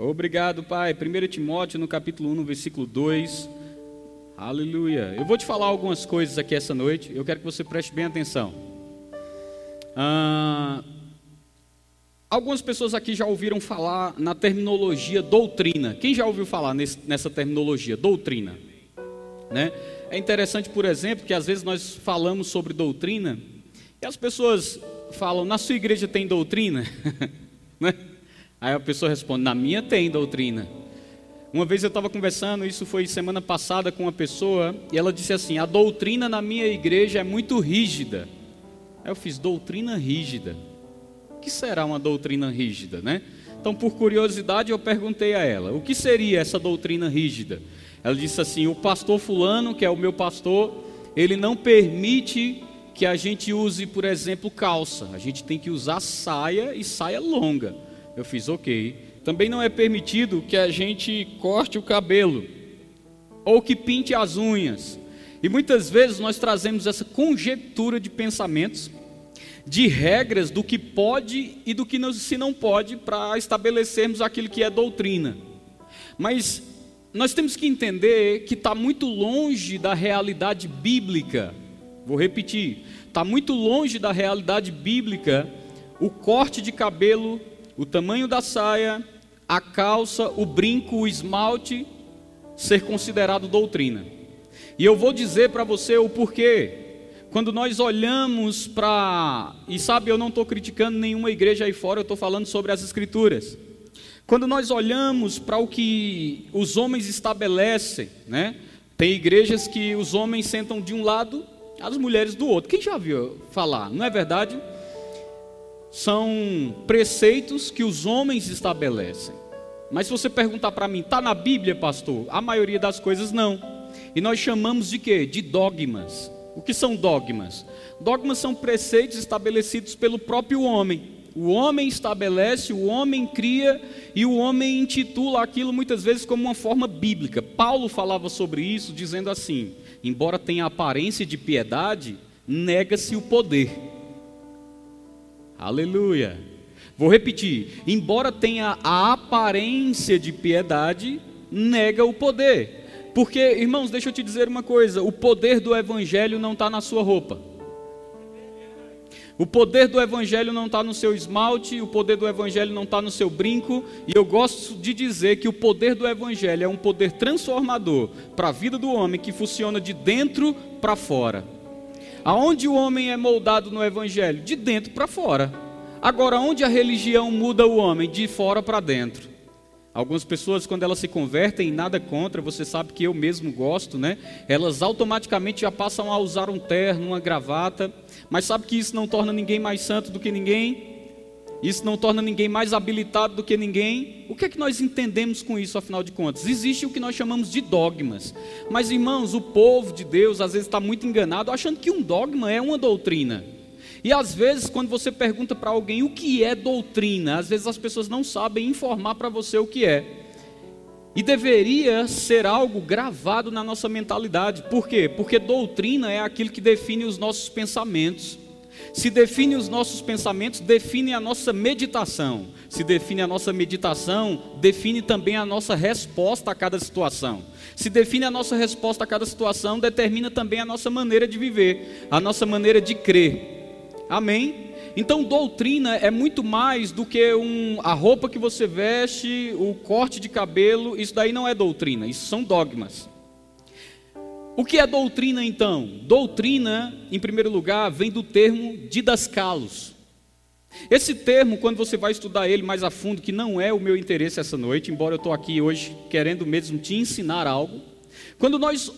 Obrigado, Pai. 1 Timóteo, no capítulo 1, no versículo 2. Aleluia. Eu vou te falar algumas coisas aqui essa noite. Eu quero que você preste bem atenção. Ah, algumas pessoas aqui já ouviram falar na terminologia doutrina. Quem já ouviu falar nesse, nessa terminologia, doutrina? Né? É interessante, por exemplo, que às vezes nós falamos sobre doutrina e as pessoas falam: na sua igreja tem doutrina? né? Aí a pessoa responde: na minha tem doutrina. Uma vez eu estava conversando, isso foi semana passada com uma pessoa, e ela disse assim: a doutrina na minha igreja é muito rígida. Aí eu fiz: doutrina rígida. O que será uma doutrina rígida, né? Então, por curiosidade, eu perguntei a ela: o que seria essa doutrina rígida? Ela disse assim: o pastor Fulano, que é o meu pastor, ele não permite que a gente use, por exemplo, calça. A gente tem que usar saia e saia longa. Eu fiz ok. Também não é permitido que a gente corte o cabelo ou que pinte as unhas. E muitas vezes nós trazemos essa conjectura de pensamentos, de regras do que pode e do que não, se não pode para estabelecermos aquilo que é doutrina. Mas nós temos que entender que está muito longe da realidade bíblica Vou repetir: está muito longe da realidade bíblica o corte de cabelo, o tamanho da saia, a calça, o brinco, o esmalte ser considerado doutrina. E eu vou dizer para você o porquê. Quando nós olhamos para. E sabe, eu não estou criticando nenhuma igreja aí fora, eu estou falando sobre as Escrituras. Quando nós olhamos para o que os homens estabelecem, né? Tem igrejas que os homens sentam de um lado as mulheres do outro. Quem já viu falar? Não é verdade? São preceitos que os homens estabelecem. Mas se você perguntar para mim, está na Bíblia, pastor? A maioria das coisas não. E nós chamamos de quê? De dogmas. O que são dogmas? Dogmas são preceitos estabelecidos pelo próprio homem. O homem estabelece, o homem cria e o homem intitula aquilo muitas vezes como uma forma bíblica. Paulo falava sobre isso, dizendo assim: embora tenha aparência de piedade, nega-se o poder. Aleluia. Vou repetir: embora tenha a aparência de piedade, nega o poder. Porque, irmãos, deixa eu te dizer uma coisa: o poder do Evangelho não está na sua roupa. O poder do Evangelho não está no seu esmalte, o poder do Evangelho não está no seu brinco, e eu gosto de dizer que o poder do Evangelho é um poder transformador para a vida do homem que funciona de dentro para fora. Aonde o homem é moldado no Evangelho? De dentro para fora. Agora, onde a religião muda o homem? De fora para dentro. Algumas pessoas, quando elas se convertem, nada contra, você sabe que eu mesmo gosto, né? Elas automaticamente já passam a usar um terno, uma gravata, mas sabe que isso não torna ninguém mais santo do que ninguém? Isso não torna ninguém mais habilitado do que ninguém? O que é que nós entendemos com isso, afinal de contas? Existe o que nós chamamos de dogmas. Mas, irmãos, o povo de Deus às vezes está muito enganado, achando que um dogma é uma doutrina. E às vezes, quando você pergunta para alguém o que é doutrina, às vezes as pessoas não sabem informar para você o que é. E deveria ser algo gravado na nossa mentalidade. Por quê? Porque doutrina é aquilo que define os nossos pensamentos. Se define os nossos pensamentos, define a nossa meditação. Se define a nossa meditação, define também a nossa resposta a cada situação. Se define a nossa resposta a cada situação, determina também a nossa maneira de viver, a nossa maneira de crer. Amém? Então, doutrina é muito mais do que um, a roupa que você veste, o corte de cabelo, isso daí não é doutrina, isso são dogmas. O que é doutrina então? Doutrina, em primeiro lugar, vem do termo didascalos. Esse termo, quando você vai estudar ele mais a fundo, que não é o meu interesse essa noite, embora eu estou aqui hoje querendo mesmo te ensinar algo, quando nós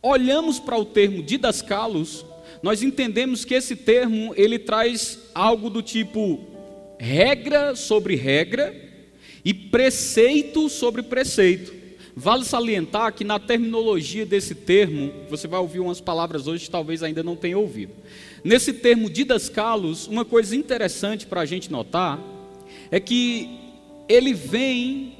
olhamos para o termo didascalos, nós entendemos que esse termo ele traz algo do tipo regra sobre regra e preceito sobre preceito. Vale salientar que na terminologia desse termo, você vai ouvir umas palavras hoje que talvez ainda não tenha ouvido. Nesse termo didascalos, uma coisa interessante para a gente notar é que ele vem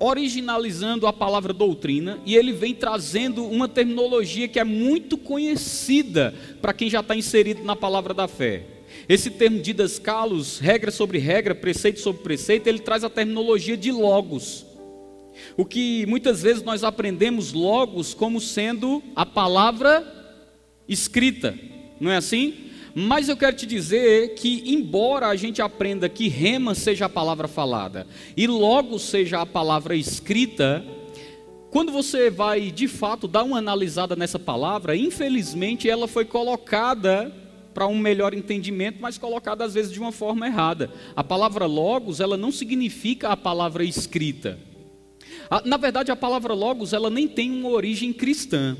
originalizando a palavra doutrina e ele vem trazendo uma terminologia que é muito conhecida para quem já está inserido na palavra da fé. Esse termo didascalos, regra sobre regra, preceito sobre preceito, ele traz a terminologia de logos. O que muitas vezes nós aprendemos logos como sendo a palavra escrita, não é assim? Mas eu quero te dizer que, embora a gente aprenda que rema seja a palavra falada e logo seja a palavra escrita, quando você vai de fato dar uma analisada nessa palavra, infelizmente ela foi colocada para um melhor entendimento, mas colocada às vezes de uma forma errada. A palavra logos, ela não significa a palavra escrita. Na verdade, a palavra logos, ela nem tem uma origem cristã.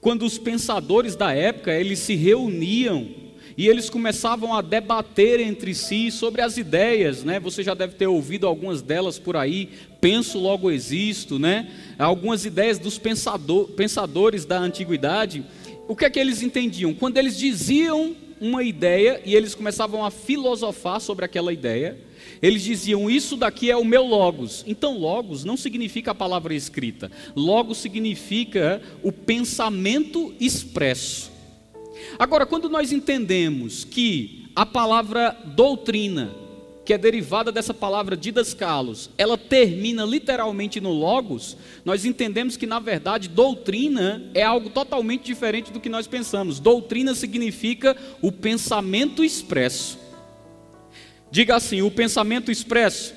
Quando os pensadores da época, eles se reuniam e eles começavam a debater entre si sobre as ideias, né? Você já deve ter ouvido algumas delas por aí. Penso, logo existo, né? Algumas ideias dos pensador, pensadores da antiguidade. O que é que eles entendiam? Quando eles diziam uma ideia e eles começavam a filosofar sobre aquela ideia, eles diziam: Isso daqui é o meu logos. Então, logos não significa a palavra escrita, logos significa o pensamento expresso. Agora, quando nós entendemos que a palavra doutrina, que é derivada dessa palavra didascalos, ela termina literalmente no logos, nós entendemos que na verdade doutrina é algo totalmente diferente do que nós pensamos. Doutrina significa o pensamento expresso. Diga assim: o pensamento expresso.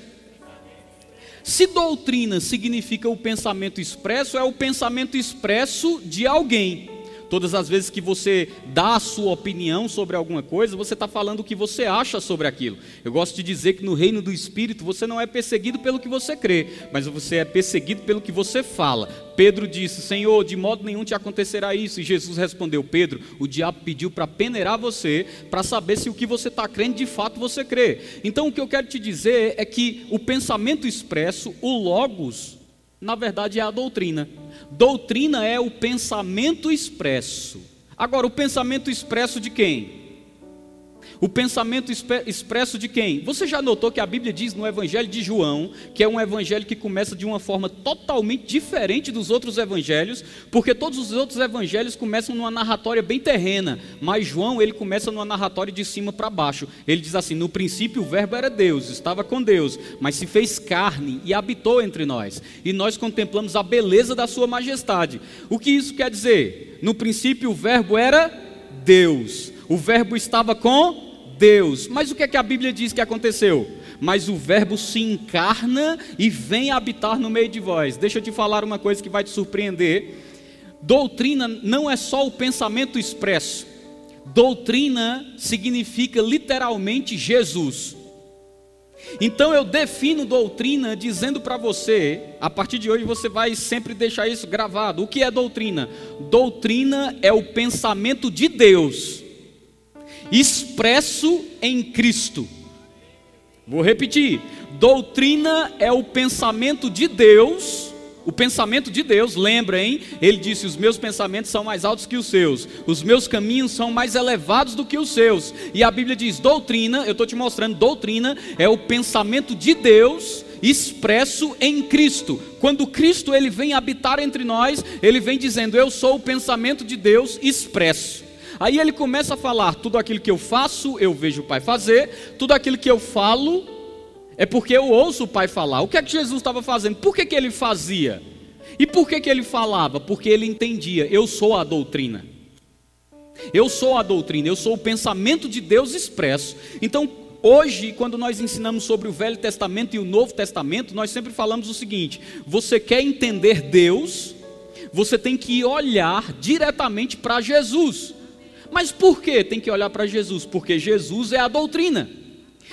Se doutrina significa o pensamento expresso, é o pensamento expresso de alguém. Todas as vezes que você dá a sua opinião sobre alguma coisa, você está falando o que você acha sobre aquilo. Eu gosto de dizer que no reino do Espírito você não é perseguido pelo que você crê, mas você é perseguido pelo que você fala. Pedro disse: Senhor, de modo nenhum te acontecerá isso. E Jesus respondeu: Pedro, o diabo pediu para peneirar você, para saber se o que você está crendo de fato você crê. Então o que eu quero te dizer é que o pensamento expresso, o Logos, na verdade é a doutrina. Doutrina é o pensamento expresso. Agora, o pensamento expresso de quem? O pensamento expresso de quem? Você já notou que a Bíblia diz no Evangelho de João, que é um evangelho que começa de uma forma totalmente diferente dos outros evangelhos, porque todos os outros evangelhos começam numa narratória bem terrena, mas João ele começa numa narratória de cima para baixo. Ele diz assim: No princípio o Verbo era Deus, estava com Deus, mas se fez carne e habitou entre nós, e nós contemplamos a beleza da Sua majestade. O que isso quer dizer? No princípio o Verbo era Deus. O Verbo estava com Deus. Mas o que é que a Bíblia diz que aconteceu? Mas o Verbo se encarna e vem habitar no meio de vós. Deixa eu te falar uma coisa que vai te surpreender. Doutrina não é só o pensamento expresso. Doutrina significa literalmente Jesus. Então eu defino doutrina dizendo para você, a partir de hoje você vai sempre deixar isso gravado. O que é doutrina? Doutrina é o pensamento de Deus expresso em Cristo. Vou repetir: doutrina é o pensamento de Deus. O pensamento de Deus, lembra, hein? Ele disse: Os meus pensamentos são mais altos que os seus, os meus caminhos são mais elevados do que os seus. E a Bíblia diz: doutrina, eu estou te mostrando, doutrina é o pensamento de Deus expresso em Cristo. Quando Cristo ele vem habitar entre nós, ele vem dizendo: Eu sou o pensamento de Deus expresso. Aí ele começa a falar: tudo aquilo que eu faço, eu vejo o Pai fazer, tudo aquilo que eu falo, é porque eu ouço o Pai falar. O que é que Jesus estava fazendo? Por que, que ele fazia? E por que, que ele falava? Porque ele entendia: eu sou a doutrina. Eu sou a doutrina, eu sou o pensamento de Deus expresso. Então, hoje, quando nós ensinamos sobre o Velho Testamento e o Novo Testamento, nós sempre falamos o seguinte: você quer entender Deus, você tem que olhar diretamente para Jesus. Mas por que tem que olhar para Jesus? Porque Jesus é a doutrina.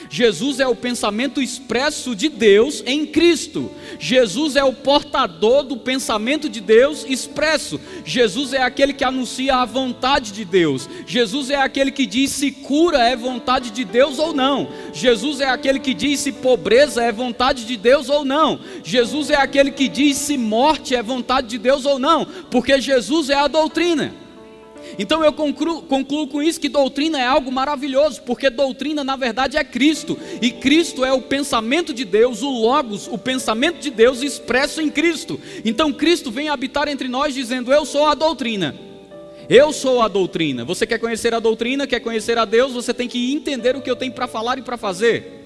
Jesus é o pensamento expresso de Deus em Cristo. Jesus é o portador do pensamento de Deus expresso. Jesus é aquele que anuncia a vontade de Deus. Jesus é aquele que diz se cura é vontade de Deus ou não. Jesus é aquele que diz se pobreza é vontade de Deus ou não. Jesus é aquele que diz se morte é vontade de Deus ou não. Porque Jesus é a doutrina. Então eu concluo, concluo, com isso que doutrina é algo maravilhoso, porque doutrina na verdade é Cristo, e Cristo é o pensamento de Deus, o Logos, o pensamento de Deus expresso em Cristo. Então Cristo vem habitar entre nós dizendo: Eu sou a doutrina. Eu sou a doutrina. Você quer conhecer a doutrina, quer conhecer a Deus, você tem que entender o que eu tenho para falar e para fazer.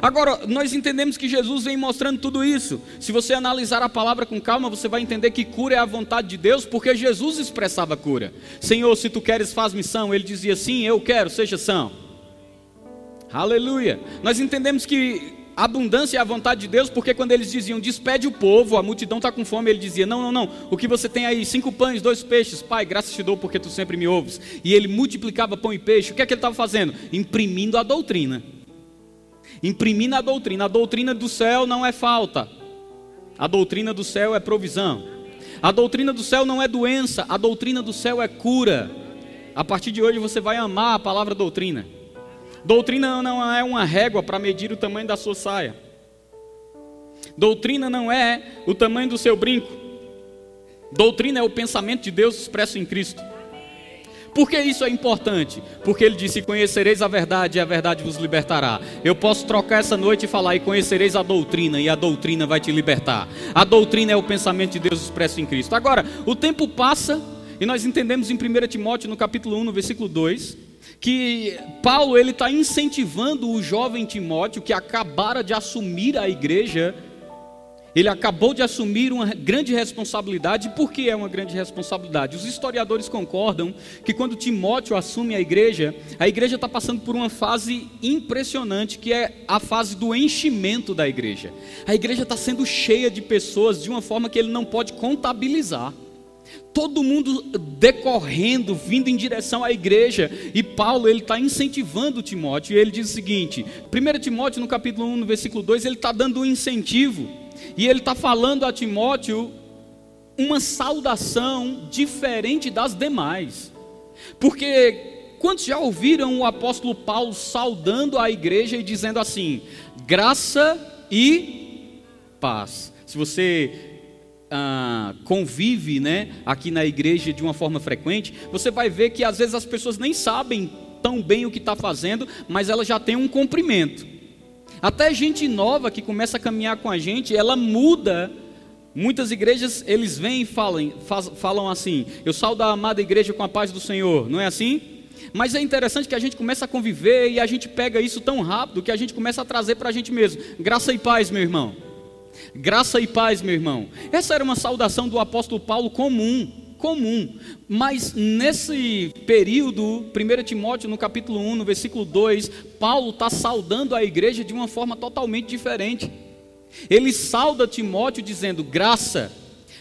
Agora, nós entendemos que Jesus vem mostrando tudo isso. Se você analisar a palavra com calma, você vai entender que cura é a vontade de Deus, porque Jesus expressava cura. Senhor, se tu queres, faz missão. Ele dizia sim, eu quero, seja são. Aleluia. Nós entendemos que abundância é a vontade de Deus, porque quando eles diziam despede o povo, a multidão está com fome, ele dizia: Não, não, não, o que você tem aí? Cinco pães, dois peixes, pai, graças te dou porque tu sempre me ouves. E ele multiplicava pão e peixe, o que é que ele estava fazendo? Imprimindo a doutrina imprimindo a doutrina. A doutrina do céu não é falta, a doutrina do céu é provisão. A doutrina do céu não é doença, a doutrina do céu é cura. A partir de hoje você vai amar a palavra doutrina. Doutrina não é uma régua para medir o tamanho da sua saia. Doutrina não é o tamanho do seu brinco. Doutrina é o pensamento de Deus expresso em Cristo. Por que isso é importante? Porque ele disse: Conhecereis a verdade e a verdade vos libertará. Eu posso trocar essa noite e falar: E conhecereis a doutrina, e a doutrina vai te libertar. A doutrina é o pensamento de Deus expresso em Cristo. Agora, o tempo passa e nós entendemos em 1 Timóteo, no capítulo 1, no versículo 2, que Paulo ele está incentivando o jovem Timóteo que acabara de assumir a igreja ele acabou de assumir uma grande responsabilidade. Por que é uma grande responsabilidade? Os historiadores concordam que quando Timóteo assume a igreja, a igreja está passando por uma fase impressionante, que é a fase do enchimento da igreja. A igreja está sendo cheia de pessoas de uma forma que ele não pode contabilizar. Todo mundo decorrendo, vindo em direção à igreja, e Paulo ele está incentivando Timóteo, e ele diz o seguinte: 1 Timóteo no capítulo 1, no versículo 2, ele está dando um incentivo e ele está falando a Timóteo uma saudação diferente das demais. Porque quantos já ouviram o apóstolo Paulo saudando a igreja e dizendo assim: graça e paz? Se você ah, convive né, aqui na igreja de uma forma frequente, você vai ver que às vezes as pessoas nem sabem tão bem o que está fazendo, mas ela já tem um cumprimento. Até gente nova que começa a caminhar com a gente, ela muda. Muitas igrejas, eles vêm e falam, falam assim: Eu saldo a amada igreja com a paz do Senhor, não é assim? Mas é interessante que a gente começa a conviver e a gente pega isso tão rápido que a gente começa a trazer para a gente mesmo. Graça e paz, meu irmão. Graça e paz, meu irmão. Essa era uma saudação do apóstolo Paulo comum comum. Mas nesse período, 1 Timóteo, no capítulo 1, no versículo 2, Paulo está saudando a igreja de uma forma totalmente diferente. Ele sauda Timóteo dizendo graça,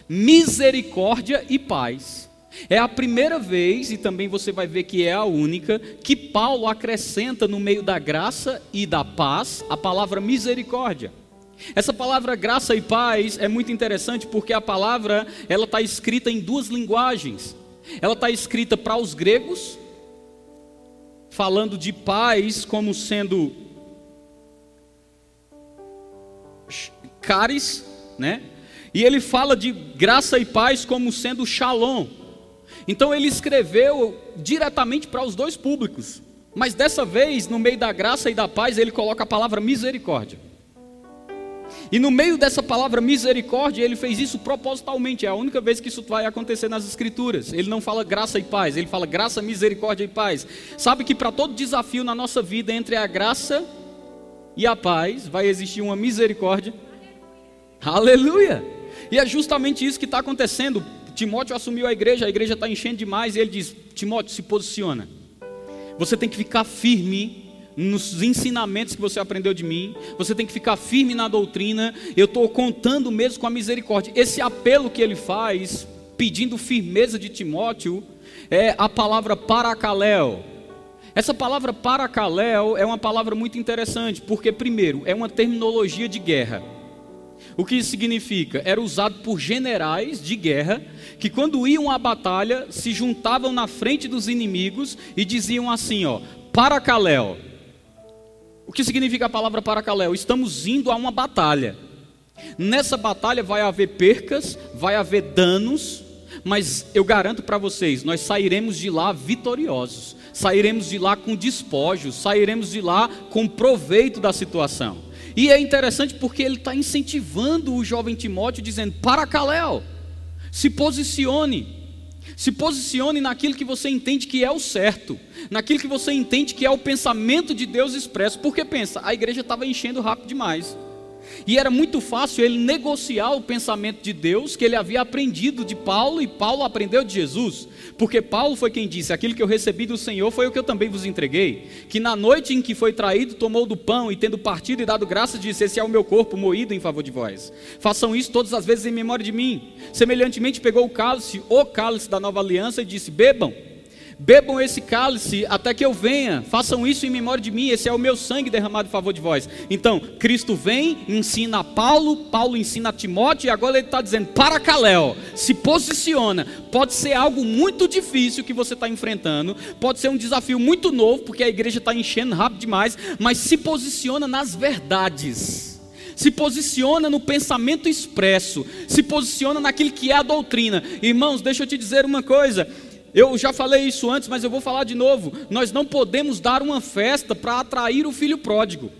misericórdia e paz. É a primeira vez, e também você vai ver que é a única, que Paulo acrescenta no meio da graça e da paz a palavra misericórdia. Essa palavra graça e paz é muito interessante porque a palavra ela está escrita em duas linguagens. Ela está escrita para os gregos, falando de paz como sendo caris, né? E ele fala de graça e paz como sendo shalom. Então ele escreveu diretamente para os dois públicos. Mas dessa vez, no meio da graça e da paz, ele coloca a palavra misericórdia. E no meio dessa palavra misericórdia, ele fez isso propositalmente. É a única vez que isso vai acontecer nas Escrituras. Ele não fala graça e paz, ele fala graça, misericórdia e paz. Sabe que para todo desafio na nossa vida entre a graça e a paz, vai existir uma misericórdia. Aleluia! E é justamente isso que está acontecendo. Timóteo assumiu a igreja, a igreja está enchendo demais, e ele diz: Timóteo, se posiciona. Você tem que ficar firme nos ensinamentos que você aprendeu de mim, você tem que ficar firme na doutrina. Eu estou contando mesmo com a misericórdia. Esse apelo que ele faz, pedindo firmeza de Timóteo, é a palavra paracaléu. Essa palavra paracaléu é uma palavra muito interessante, porque, primeiro, é uma terminologia de guerra. O que isso significa? Era usado por generais de guerra que, quando iam à batalha, se juntavam na frente dos inimigos e diziam assim: ó, paracaléu o que significa a palavra paracaléu? Estamos indo a uma batalha. Nessa batalha vai haver percas, vai haver danos, mas eu garanto para vocês, nós sairemos de lá vitoriosos, sairemos de lá com despojos, sairemos de lá com proveito da situação. E é interessante porque ele está incentivando o jovem Timóteo, dizendo: Paracaléu, se posicione. Se posicione naquilo que você entende que é o certo, naquilo que você entende que é o pensamento de Deus expresso. Porque pensa, a igreja estava enchendo rápido demais. E era muito fácil ele negociar o pensamento de Deus que ele havia aprendido de Paulo e Paulo aprendeu de Jesus. Porque Paulo foi quem disse: Aquilo que eu recebi do Senhor foi o que eu também vos entreguei. Que na noite em que foi traído, tomou do pão e, tendo partido e dado graça, disse: Esse é o meu corpo moído em favor de vós. Façam isso todas as vezes em memória de mim. Semelhantemente, pegou o cálice, o cálice da nova aliança, e disse: Bebam Bebam esse cálice até que eu venha. Façam isso em memória de mim. Esse é o meu sangue derramado em favor de vós. Então, Cristo vem, ensina a Paulo, Paulo ensina a Timóteo, e agora ele está dizendo: para Caléu, se posiciona. Pode ser algo muito difícil que você está enfrentando, pode ser um desafio muito novo, porque a igreja está enchendo rápido demais, mas se posiciona nas verdades se posiciona no pensamento expresso, se posiciona naquilo que é a doutrina. Irmãos, deixa eu te dizer uma coisa: eu já falei isso antes, mas eu vou falar de novo. Nós não podemos dar uma festa para atrair o filho pródigo.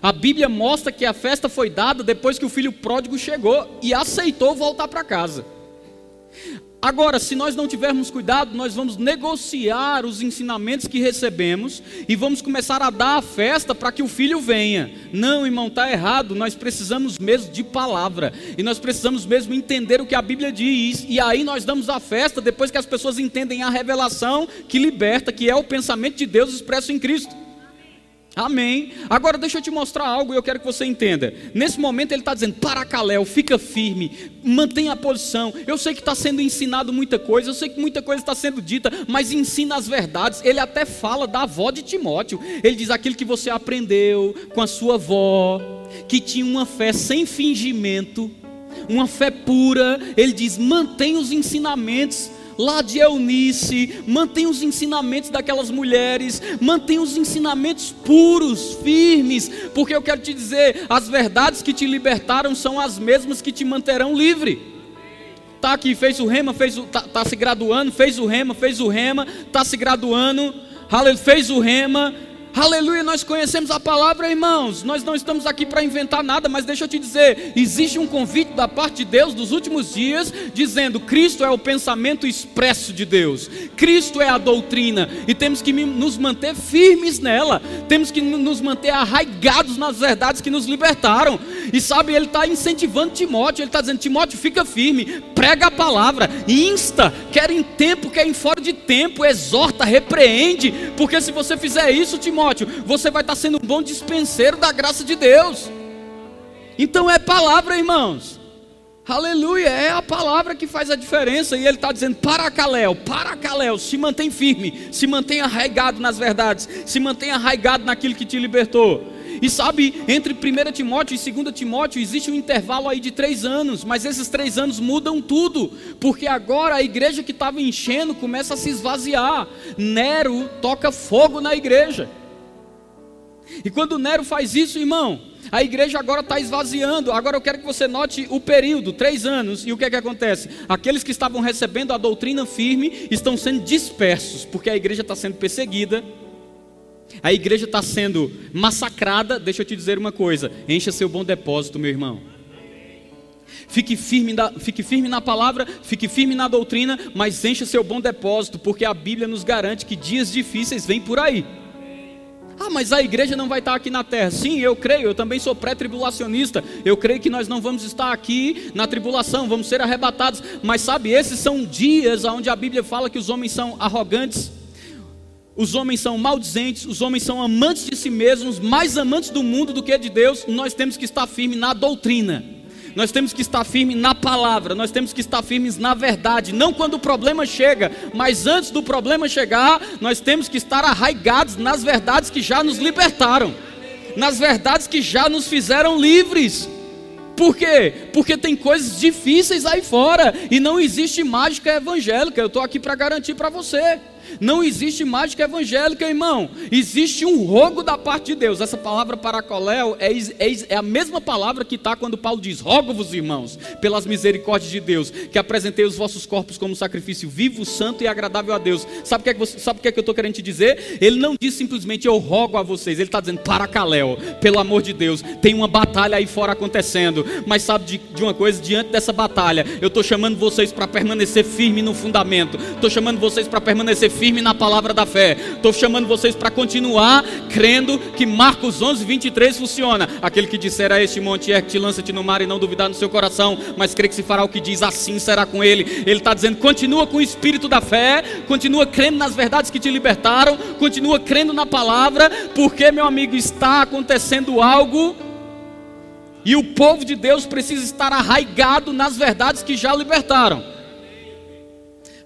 A Bíblia mostra que a festa foi dada depois que o filho pródigo chegou e aceitou voltar para casa. Agora, se nós não tivermos cuidado, nós vamos negociar os ensinamentos que recebemos e vamos começar a dar a festa para que o filho venha. Não, irmão, está errado. Nós precisamos mesmo de palavra e nós precisamos mesmo entender o que a Bíblia diz. E aí nós damos a festa depois que as pessoas entendem a revelação que liberta, que é o pensamento de Deus expresso em Cristo. Amém. Agora deixa eu te mostrar algo e eu quero que você entenda. Nesse momento ele está dizendo: para Caléu, fica firme, mantenha a posição. Eu sei que está sendo ensinado muita coisa, eu sei que muita coisa está sendo dita, mas ensina as verdades. Ele até fala da avó de Timóteo. Ele diz aquilo que você aprendeu com a sua avó, que tinha uma fé sem fingimento, uma fé pura. Ele diz: mantenha os ensinamentos lá de Eunice, mantém os ensinamentos daquelas mulheres, mantém os ensinamentos puros, firmes, porque eu quero te dizer, as verdades que te libertaram são as mesmas que te manterão livre. Tá aqui, fez o rema, fez o, tá, tá se graduando, fez o rema, fez o rema, tá se graduando, fez o rema, Aleluia, nós conhecemos a palavra, irmãos. Nós não estamos aqui para inventar nada, mas deixa eu te dizer: existe um convite da parte de Deus dos últimos dias, dizendo: Cristo é o pensamento expresso de Deus, Cristo é a doutrina, e temos que nos manter firmes nela, temos que nos manter arraigados nas verdades que nos libertaram. E sabe, ele está incentivando Timóteo, ele está dizendo: Timóteo, fica firme, prega a palavra, insta, quer em tempo, quer em fora de tempo, exorta, repreende, porque se você fizer isso, Timóteo, Timóteo, você vai estar sendo um bom dispenseiro da graça de Deus. Então é palavra, irmãos. Aleluia, é a palavra que faz a diferença. E ele está dizendo: para Caléu, para Caléu, se mantém firme, se mantém arraigado nas verdades, se mantém arraigado naquilo que te libertou. E sabe, entre 1 Timóteo e 2 Timóteo existe um intervalo aí de três anos, mas esses três anos mudam tudo, porque agora a igreja que estava enchendo começa a se esvaziar. Nero toca fogo na igreja. E quando Nero faz isso, irmão, a igreja agora está esvaziando. Agora eu quero que você note o período, três anos, e o que é que acontece? Aqueles que estavam recebendo a doutrina firme estão sendo dispersos, porque a igreja está sendo perseguida, a igreja está sendo massacrada. Deixa eu te dizer uma coisa: encha seu bom depósito, meu irmão. Fique firme, na, fique firme na palavra, fique firme na doutrina, mas encha seu bom depósito, porque a Bíblia nos garante que dias difíceis vêm por aí. Mas a igreja não vai estar aqui na terra. Sim, eu creio, eu também sou pré-tribulacionista. Eu creio que nós não vamos estar aqui na tribulação, vamos ser arrebatados. Mas sabe, esses são dias onde a Bíblia fala que os homens são arrogantes, os homens são maldizentes, os homens são amantes de si mesmos, mais amantes do mundo do que de Deus. Nós temos que estar firmes na doutrina nós temos que estar firmes na palavra, nós temos que estar firmes na verdade, não quando o problema chega, mas antes do problema chegar, nós temos que estar arraigados nas verdades que já nos libertaram, nas verdades que já nos fizeram livres. Por quê? Porque tem coisas difíceis aí fora e não existe mágica evangélica. Eu estou aqui para garantir para você. Não existe mágica evangélica, irmão. Existe um rogo da parte de Deus. Essa palavra paracoléu é, é, é a mesma palavra que está quando Paulo diz: Rogo-vos, irmãos, pelas misericórdias de Deus, que apresentei os vossos corpos como sacrifício vivo, santo e agradável a Deus. Sabe o que é que, você, sabe o que, é que eu estou querendo te dizer? Ele não diz simplesmente eu rogo a vocês. Ele está dizendo: Paracaléu, pelo amor de Deus, tem uma batalha aí fora acontecendo. Mas sabe de, de uma coisa? Diante dessa batalha, eu estou chamando vocês para permanecer firme no fundamento. Estou chamando vocês para permanecer firme na palavra da fé. Estou chamando vocês para continuar crendo que Marcos 11, 23 funciona. Aquele que disser a este monte, ergue-te, lança-te no mar e não duvidar no seu coração, mas crê que se fará o que diz, assim será com ele. Ele está dizendo: continua com o espírito da fé, continua crendo nas verdades que te libertaram, continua crendo na palavra, porque, meu amigo, está acontecendo algo. E o povo de Deus precisa estar arraigado nas verdades que já libertaram.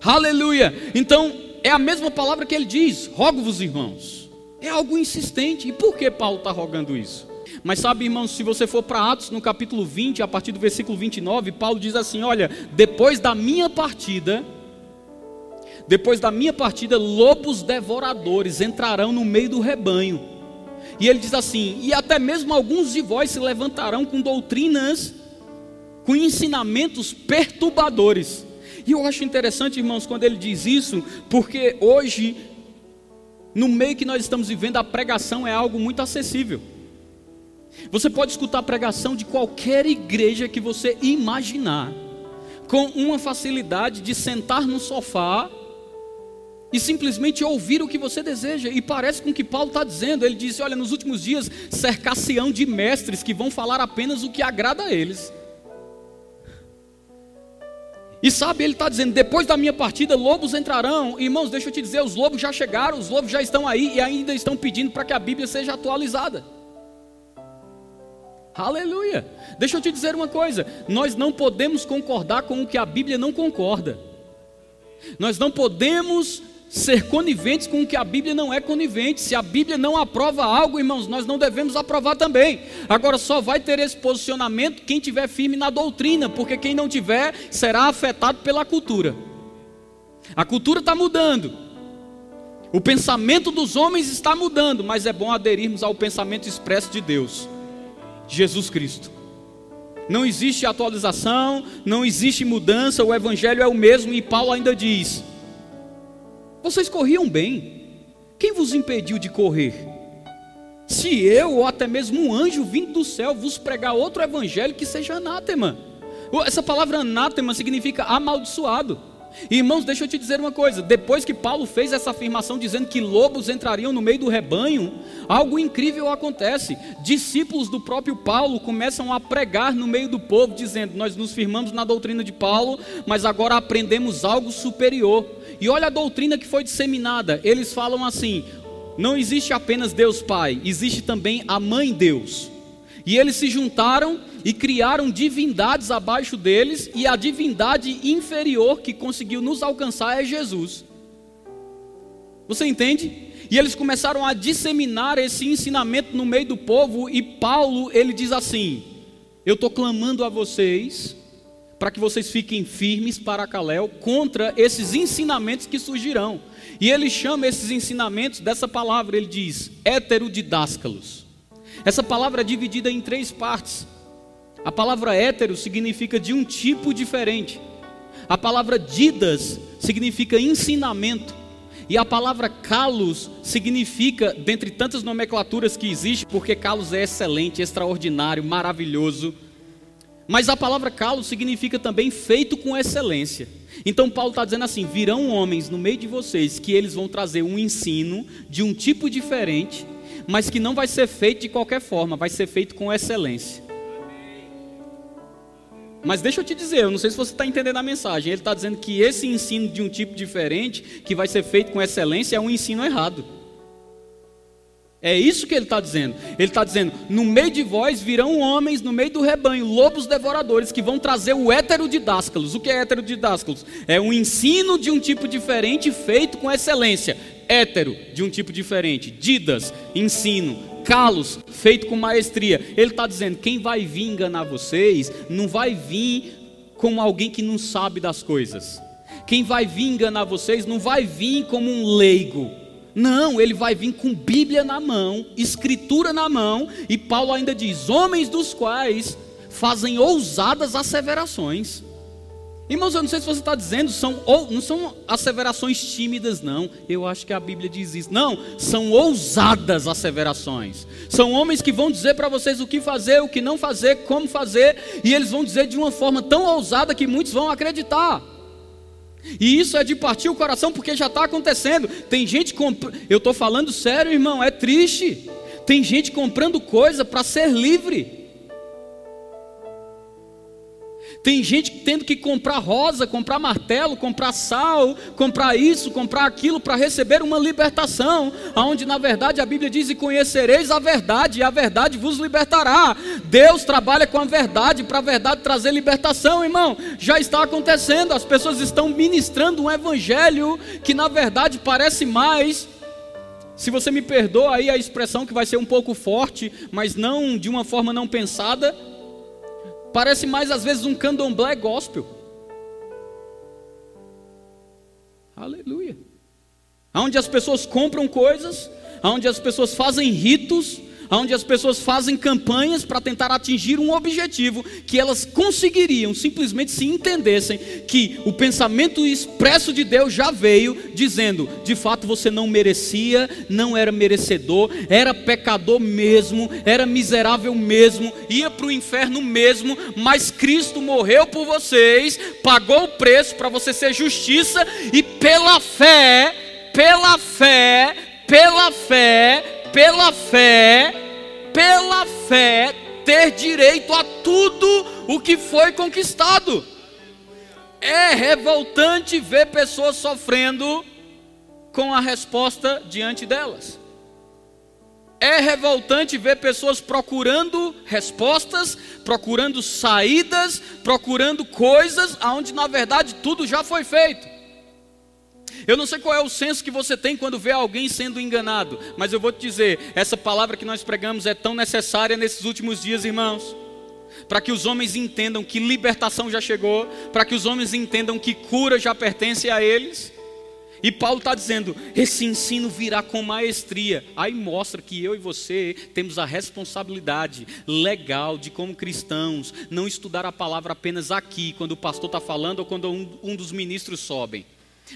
Aleluia. Então, é a mesma palavra que ele diz: rogo-vos, irmãos. É algo insistente. E por que Paulo está rogando isso? Mas sabe, irmãos, se você for para Atos no capítulo 20, a partir do versículo 29, Paulo diz assim: Olha, depois da minha partida, depois da minha partida, lobos devoradores entrarão no meio do rebanho. E ele diz assim: E até mesmo alguns de vós se levantarão com doutrinas, com ensinamentos perturbadores e eu acho interessante, irmãos, quando ele diz isso, porque hoje, no meio que nós estamos vivendo, a pregação é algo muito acessível. Você pode escutar a pregação de qualquer igreja que você imaginar, com uma facilidade de sentar no sofá e simplesmente ouvir o que você deseja. E parece com o que Paulo está dizendo. Ele disse: Olha, nos últimos dias cercar-se-ão de mestres que vão falar apenas o que agrada a eles. E sabe, ele está dizendo: depois da minha partida, lobos entrarão. Irmãos, deixa eu te dizer: os lobos já chegaram, os lobos já estão aí e ainda estão pedindo para que a Bíblia seja atualizada. Aleluia. Deixa eu te dizer uma coisa: nós não podemos concordar com o que a Bíblia não concorda. Nós não podemos ser coniventes com o que a Bíblia não é conivente. Se a Bíblia não aprova algo, irmãos, nós não devemos aprovar também. Agora só vai ter esse posicionamento quem tiver firme na doutrina, porque quem não tiver será afetado pela cultura. A cultura está mudando. O pensamento dos homens está mudando, mas é bom aderirmos ao pensamento expresso de Deus, Jesus Cristo. Não existe atualização, não existe mudança, o evangelho é o mesmo e Paulo ainda diz: vocês corriam bem. Quem vos impediu de correr? Se eu ou até mesmo um anjo vindo do céu vos pregar outro evangelho que seja anátema. Essa palavra anátema significa amaldiçoado. Irmãos, deixa eu te dizer uma coisa: depois que Paulo fez essa afirmação dizendo que lobos entrariam no meio do rebanho, algo incrível acontece. Discípulos do próprio Paulo começam a pregar no meio do povo, dizendo: Nós nos firmamos na doutrina de Paulo, mas agora aprendemos algo superior. E olha a doutrina que foi disseminada: eles falam assim, não existe apenas Deus Pai, existe também a Mãe Deus. E eles se juntaram e criaram divindades abaixo deles, e a divindade inferior que conseguiu nos alcançar é Jesus. Você entende? E eles começaram a disseminar esse ensinamento no meio do povo, e Paulo, ele diz assim: Eu estou clamando a vocês, para que vocês fiquem firmes para Caléu contra esses ensinamentos que surgirão. E ele chama esses ensinamentos dessa palavra, ele diz, heterodidáscalos. Essa palavra é dividida em três partes. A palavra hétero significa de um tipo diferente. A palavra didas significa ensinamento. E a palavra kalos significa, dentre tantas nomenclaturas que existe, porque kalos é excelente, extraordinário, maravilhoso. Mas a palavra kalos significa também feito com excelência. Então Paulo está dizendo assim: virão homens no meio de vocês que eles vão trazer um ensino de um tipo diferente mas que não vai ser feito de qualquer forma, vai ser feito com excelência. Mas deixa eu te dizer, eu não sei se você está entendendo a mensagem. Ele está dizendo que esse ensino de um tipo diferente, que vai ser feito com excelência, é um ensino errado. É isso que ele está dizendo. Ele está dizendo: no meio de vós virão homens, no meio do rebanho, lobos devoradores, que vão trazer o hétero didáscalos. O que é hétero didáscalos? É um ensino de um tipo diferente, feito com excelência hétero, de um tipo diferente, didas, ensino, calos, feito com maestria. Ele está dizendo: quem vai vir enganar vocês, não vai vir como alguém que não sabe das coisas. Quem vai vir enganar vocês não vai vir como um leigo. Não, ele vai vir com Bíblia na mão, Escritura na mão, e Paulo ainda diz: homens dos quais fazem ousadas asseverações. Irmãos, eu não sei se você está dizendo, são, ou, não são asseverações tímidas, não. Eu acho que a Bíblia diz isso. Não, são ousadas asseverações. São homens que vão dizer para vocês o que fazer, o que não fazer, como fazer, e eles vão dizer de uma forma tão ousada que muitos vão acreditar. E isso é de partir o coração porque já está acontecendo. Tem gente comprando. Eu estou falando sério, irmão, é triste. Tem gente comprando coisa para ser livre. Tem gente tendo que comprar rosa, comprar martelo, comprar sal, comprar isso, comprar aquilo para receber uma libertação, aonde na verdade a Bíblia diz: "E conhecereis a verdade, e a verdade vos libertará". Deus trabalha com a verdade para a verdade trazer libertação, irmão. Já está acontecendo, as pessoas estão ministrando um evangelho que na verdade parece mais se você me perdoa aí a expressão que vai ser um pouco forte, mas não de uma forma não pensada, Parece mais às vezes um candomblé gospel. Aleluia. Onde as pessoas compram coisas, onde as pessoas fazem ritos, onde as pessoas fazem campanhas para tentar atingir um objetivo que elas conseguiriam simplesmente se entendessem que o pensamento expresso de Deus já veio dizendo: de fato você não merecia, não era merecedor, era pecador mesmo, era miserável mesmo, ia para o inferno mesmo, mas Cristo morreu por vocês, pagou o preço para você ser justiça e pela fé, pela fé, pela fé, pela fé, pela fé, ter direito a tudo o que foi conquistado. É revoltante ver pessoas sofrendo com a resposta diante delas. É revoltante ver pessoas procurando respostas, procurando saídas, procurando coisas aonde na verdade tudo já foi feito. Eu não sei qual é o senso que você tem quando vê alguém sendo enganado, mas eu vou te dizer: essa palavra que nós pregamos é tão necessária nesses últimos dias, irmãos. Para que os homens entendam que libertação já chegou, para que os homens entendam que cura já pertence a eles. E Paulo está dizendo: esse ensino virá com maestria. Aí mostra que eu e você temos a responsabilidade legal de, como cristãos, não estudar a palavra apenas aqui, quando o pastor está falando ou quando um, um dos ministros sobem.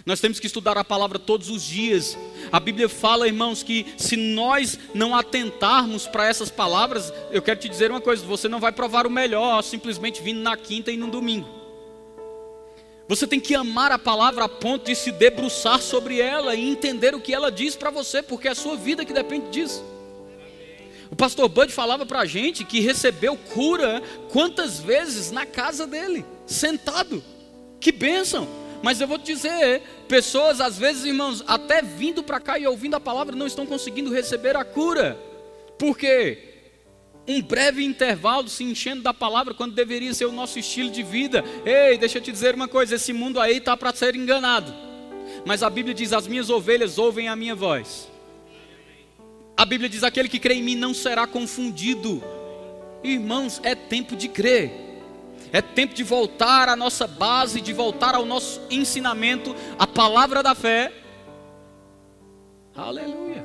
Nós temos que estudar a palavra todos os dias. A Bíblia fala, irmãos, que se nós não atentarmos para essas palavras, eu quero te dizer uma coisa: você não vai provar o melhor simplesmente vindo na quinta e no domingo. Você tem que amar a palavra a ponto de se debruçar sobre ela e entender o que ela diz para você, porque é a sua vida que depende disso. O pastor Bud falava para a gente que recebeu cura quantas vezes na casa dele, sentado. Que bênção! Mas eu vou te dizer, pessoas às vezes, irmãos, até vindo para cá e ouvindo a palavra, não estão conseguindo receber a cura. Por quê? Um breve intervalo se enchendo da palavra quando deveria ser o nosso estilo de vida. Ei, deixa eu te dizer uma coisa: esse mundo aí está para ser enganado. Mas a Bíblia diz: as minhas ovelhas ouvem a minha voz. A Bíblia diz: aquele que crê em mim não será confundido. Irmãos, é tempo de crer. É tempo de voltar à nossa base, de voltar ao nosso ensinamento, a palavra da fé. Aleluia.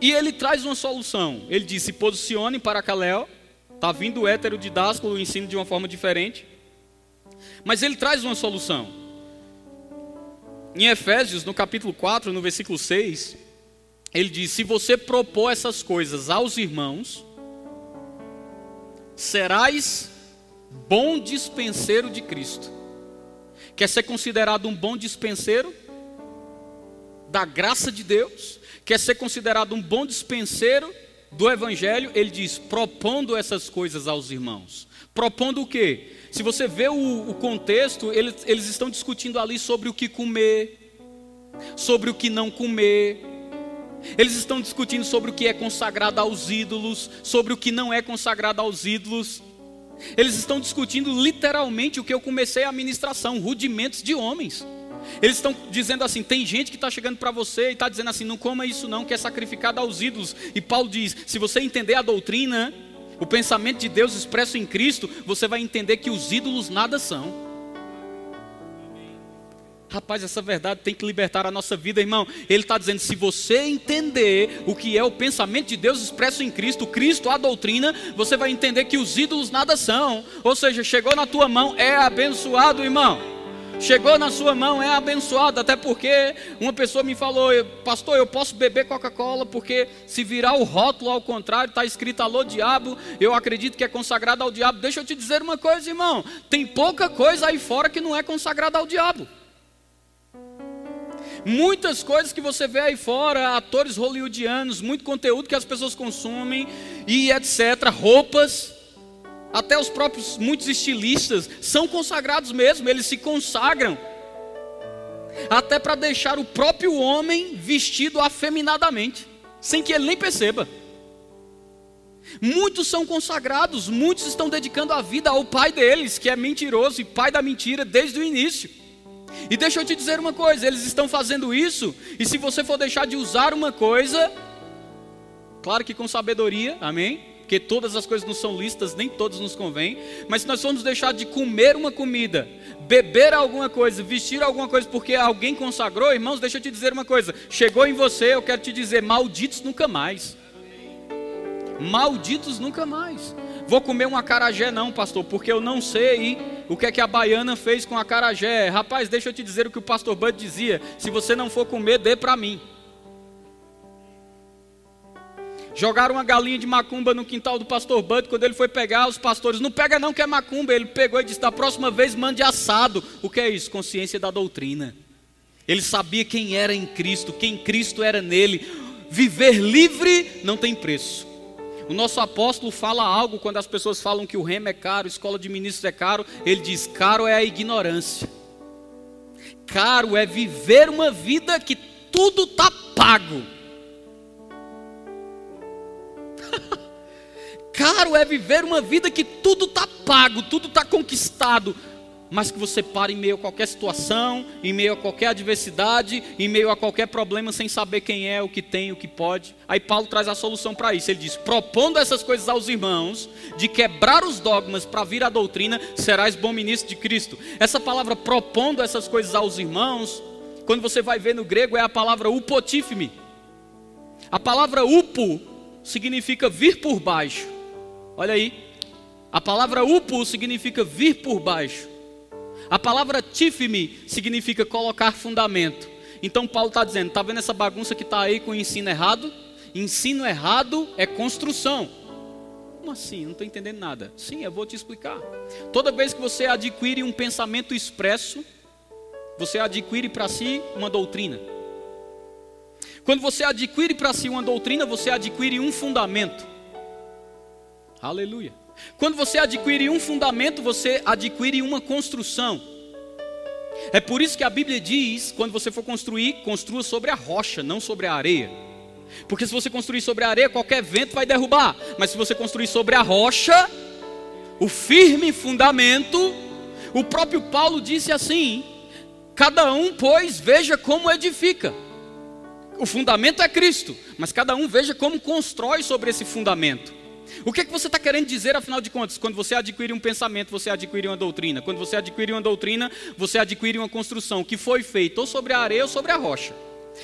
E ele traz uma solução. Ele diz: se posicione para Caléu. Está vindo o hétero didásculo, o ensino de uma forma diferente. Mas ele traz uma solução. Em Efésios, no capítulo 4, no versículo 6, ele diz: Se você propor essas coisas aos irmãos, serás bom dispenseiro de Cristo. Quer ser considerado um bom dispenseiro da graça de Deus? Quer ser considerado um bom dispenseiro do Evangelho? Ele diz: propondo essas coisas aos irmãos. Propondo o quê? Se você vê o, o contexto, eles, eles estão discutindo ali sobre o que comer, sobre o que não comer, eles estão discutindo sobre o que é consagrado aos ídolos, sobre o que não é consagrado aos ídolos. Eles estão discutindo literalmente o que eu comecei a ministração, rudimentos de homens. Eles estão dizendo assim: tem gente que está chegando para você e está dizendo assim, não coma isso não, que é sacrificado aos ídolos. E Paulo diz: se você entender a doutrina, o pensamento de Deus expresso em Cristo, você vai entender que os ídolos nada são. Rapaz, essa verdade tem que libertar a nossa vida, irmão. Ele está dizendo: se você entender o que é o pensamento de Deus expresso em Cristo, Cristo, a doutrina, você vai entender que os ídolos nada são. Ou seja, chegou na tua mão, é abençoado, irmão. Chegou na sua mão, é abençoado. Até porque uma pessoa me falou, pastor, eu posso beber Coca-Cola porque se virar o rótulo ao contrário, está escrito alô diabo, eu acredito que é consagrado ao diabo. Deixa eu te dizer uma coisa, irmão: tem pouca coisa aí fora que não é consagrada ao diabo. Muitas coisas que você vê aí fora, atores hollywoodianos, muito conteúdo que as pessoas consomem e etc. Roupas, até os próprios muitos estilistas são consagrados mesmo, eles se consagram até para deixar o próprio homem vestido afeminadamente, sem que ele nem perceba. Muitos são consagrados, muitos estão dedicando a vida ao pai deles, que é mentiroso e pai da mentira desde o início. E deixa eu te dizer uma coisa: eles estão fazendo isso, e se você for deixar de usar uma coisa, claro que com sabedoria, amém? porque todas as coisas não são listas, nem todas nos convêm, mas se nós formos deixar de comer uma comida, beber alguma coisa, vestir alguma coisa porque alguém consagrou, irmãos, deixa eu te dizer uma coisa: chegou em você, eu quero te dizer, malditos nunca mais. Malditos nunca mais. Vou comer um acarajé, não, pastor, porque eu não sei o que é que a baiana fez com a acarajé. Rapaz, deixa eu te dizer o que o pastor Bud dizia: se você não for comer, dê para mim. Jogaram uma galinha de macumba no quintal do pastor Bud. Quando ele foi pegar, os pastores, não pega não que é macumba. Ele pegou e disse: da próxima vez mande assado. O que é isso? Consciência da doutrina. Ele sabia quem era em Cristo, quem Cristo era nele. Viver livre não tem preço. O nosso apóstolo fala algo quando as pessoas falam que o remo é caro, escola de ministros é caro. Ele diz: caro é a ignorância. Caro é viver uma vida que tudo está pago. Caro é viver uma vida que tudo está pago, tudo está conquistado, mas que você para em meio a qualquer situação, em meio a qualquer adversidade, em meio a qualquer problema, sem saber quem é, o que tem, o que pode. Aí Paulo traz a solução para isso. Ele diz: propondo essas coisas aos irmãos, de quebrar os dogmas para vir a doutrina, serás bom ministro de Cristo. Essa palavra propondo essas coisas aos irmãos, quando você vai ver no grego, é a palavra upotífime. A palavra upo significa vir por baixo. Olha aí. A palavra upo significa vir por baixo. A palavra tifme significa colocar fundamento. Então Paulo está dizendo: está vendo essa bagunça que está aí com o ensino errado? Ensino errado é construção. Como assim? Não estou entendendo nada. Sim, eu vou te explicar. Toda vez que você adquire um pensamento expresso, você adquire para si uma doutrina. Quando você adquire para si uma doutrina, você adquire um fundamento. Aleluia. Quando você adquire um fundamento, você adquire uma construção. É por isso que a Bíblia diz: quando você for construir, construa sobre a rocha, não sobre a areia. Porque se você construir sobre a areia, qualquer vento vai derrubar. Mas se você construir sobre a rocha, o firme fundamento, o próprio Paulo disse assim: cada um, pois, veja como edifica. O fundamento é Cristo, mas cada um veja como constrói sobre esse fundamento. O que, é que você está querendo dizer, afinal de contas? Quando você adquire um pensamento, você adquire uma doutrina. Quando você adquire uma doutrina, você adquire uma construção que foi feita ou sobre a areia ou sobre a rocha.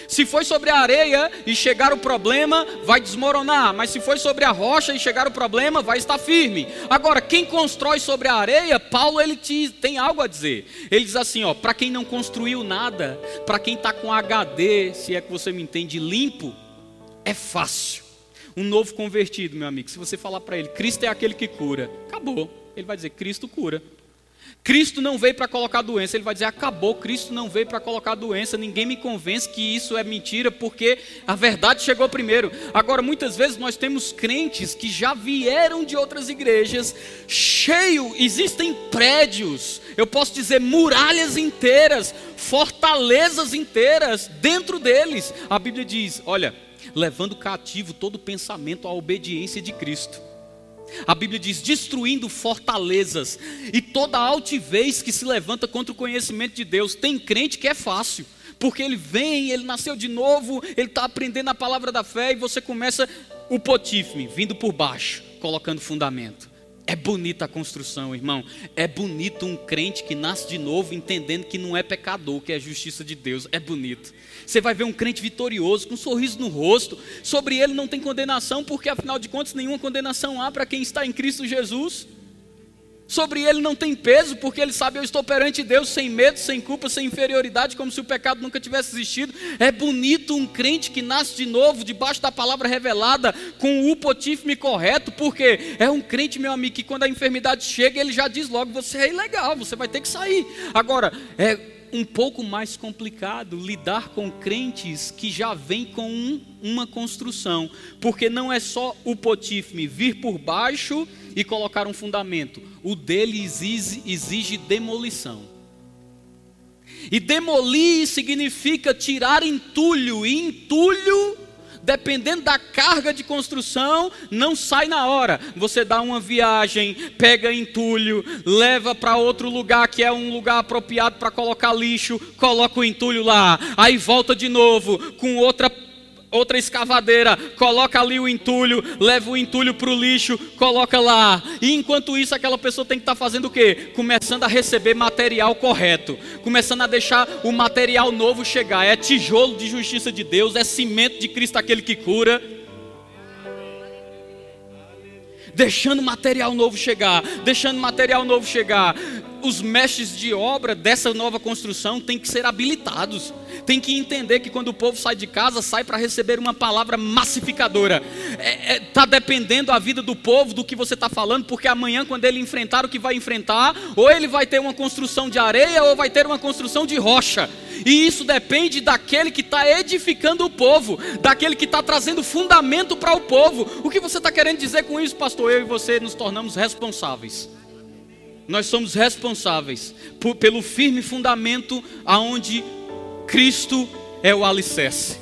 Se foi sobre a areia e chegar o problema, vai desmoronar. Mas se foi sobre a rocha e chegar o problema, vai estar firme. Agora, quem constrói sobre a areia, Paulo ele te, tem algo a dizer. Ele diz assim: ó, para quem não construiu nada, para quem está com HD, se é que você me entende, limpo, é fácil. Um novo convertido, meu amigo, se você falar para ele, Cristo é aquele que cura, acabou. Ele vai dizer, Cristo cura. Cristo não veio para colocar doença, ele vai dizer: acabou, Cristo não veio para colocar doença, ninguém me convence que isso é mentira, porque a verdade chegou primeiro. Agora, muitas vezes nós temos crentes que já vieram de outras igrejas, cheio, existem prédios, eu posso dizer muralhas inteiras, fortalezas inteiras dentro deles. A Bíblia diz: olha, levando cativo todo pensamento à obediência de Cristo. A Bíblia diz: destruindo fortalezas e toda altivez que se levanta contra o conhecimento de Deus. Tem crente que é fácil, porque ele vem, ele nasceu de novo, ele está aprendendo a palavra da fé e você começa o potifme, vindo por baixo, colocando fundamento. É bonita a construção, irmão. É bonito um crente que nasce de novo entendendo que não é pecador, que é justiça de Deus. É bonito. Você vai ver um crente vitorioso, com um sorriso no rosto. Sobre ele não tem condenação, porque afinal de contas nenhuma condenação há para quem está em Cristo Jesus. Sobre ele não tem peso, porque ele sabe eu estou perante Deus sem medo, sem culpa, sem inferioridade, como se o pecado nunca tivesse existido. É bonito um crente que nasce de novo, debaixo da palavra revelada, com o upotífime correto, porque é um crente, meu amigo, que quando a enfermidade chega, ele já diz logo: você é ilegal, você vai ter que sair. Agora, é um pouco mais complicado lidar com crentes que já vêm com um, uma construção, porque não é só o potífime vir por baixo e colocar um fundamento, o dele exige, exige demolição. E demolir significa tirar entulho, e entulho dependendo da carga de construção, não sai na hora. Você dá uma viagem, pega entulho, leva para outro lugar que é um lugar apropriado para colocar lixo, coloca o entulho lá, aí volta de novo com outra outra escavadeira, coloca ali o entulho, leva o entulho para o lixo, coloca lá. E enquanto isso, aquela pessoa tem que estar tá fazendo o quê? Começando a receber material correto, começando a deixar o material novo chegar. É tijolo de justiça de Deus, é cimento de Cristo aquele que cura. Deixando material novo chegar, deixando material novo chegar os mestres de obra dessa nova construção têm que ser habilitados, tem que entender que quando o povo sai de casa, sai para receber uma palavra massificadora. Está é, é, tá dependendo a vida do povo do que você está falando, porque amanhã, quando ele enfrentar o que vai enfrentar, ou ele vai ter uma construção de areia, ou vai ter uma construção de rocha. E isso depende daquele que está edificando o povo, daquele que está trazendo fundamento para o povo. O que você está querendo dizer com isso, pastor? Eu e você nos tornamos responsáveis nós somos responsáveis por, pelo firme fundamento aonde Cristo é o alicerce.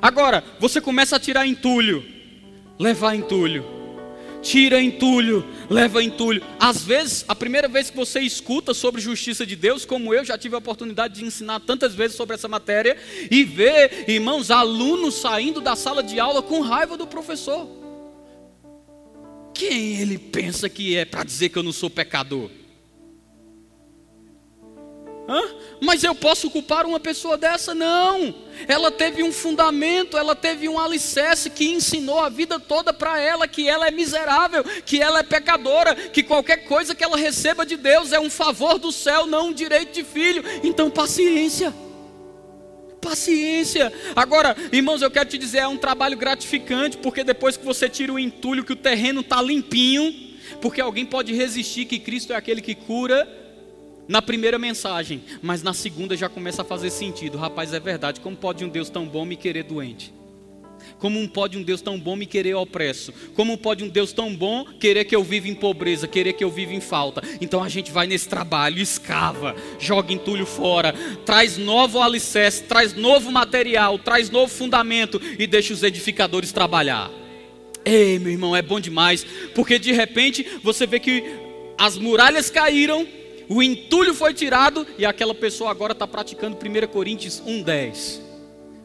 Agora, você começa a tirar entulho, levar entulho, tira entulho, leva entulho. Às vezes, a primeira vez que você escuta sobre justiça de Deus, como eu já tive a oportunidade de ensinar tantas vezes sobre essa matéria, e ver, irmãos, alunos saindo da sala de aula com raiva do professor. Quem ele pensa que é para dizer que eu não sou pecador? Hã? Mas eu posso culpar uma pessoa dessa? Não. Ela teve um fundamento, ela teve um alicerce que ensinou a vida toda para ela que ela é miserável, que ela é pecadora, que qualquer coisa que ela receba de Deus é um favor do céu, não um direito de filho. Então, paciência. Paciência. Agora, irmãos, eu quero te dizer, é um trabalho gratificante, porque depois que você tira o entulho, que o terreno está limpinho, porque alguém pode resistir que Cristo é aquele que cura na primeira mensagem, mas na segunda já começa a fazer sentido. Rapaz, é verdade. Como pode um Deus tão bom me querer doente? Como pode um Deus tão bom me querer opresso? Como pode um Deus tão bom querer que eu viva em pobreza, querer que eu viva em falta? Então a gente vai nesse trabalho, escava, joga entulho fora, traz novo alicerce, traz novo material, traz novo fundamento e deixa os edificadores trabalhar. Ei, meu irmão, é bom demais, porque de repente você vê que as muralhas caíram, o entulho foi tirado e aquela pessoa agora está praticando 1 Coríntios 1,10.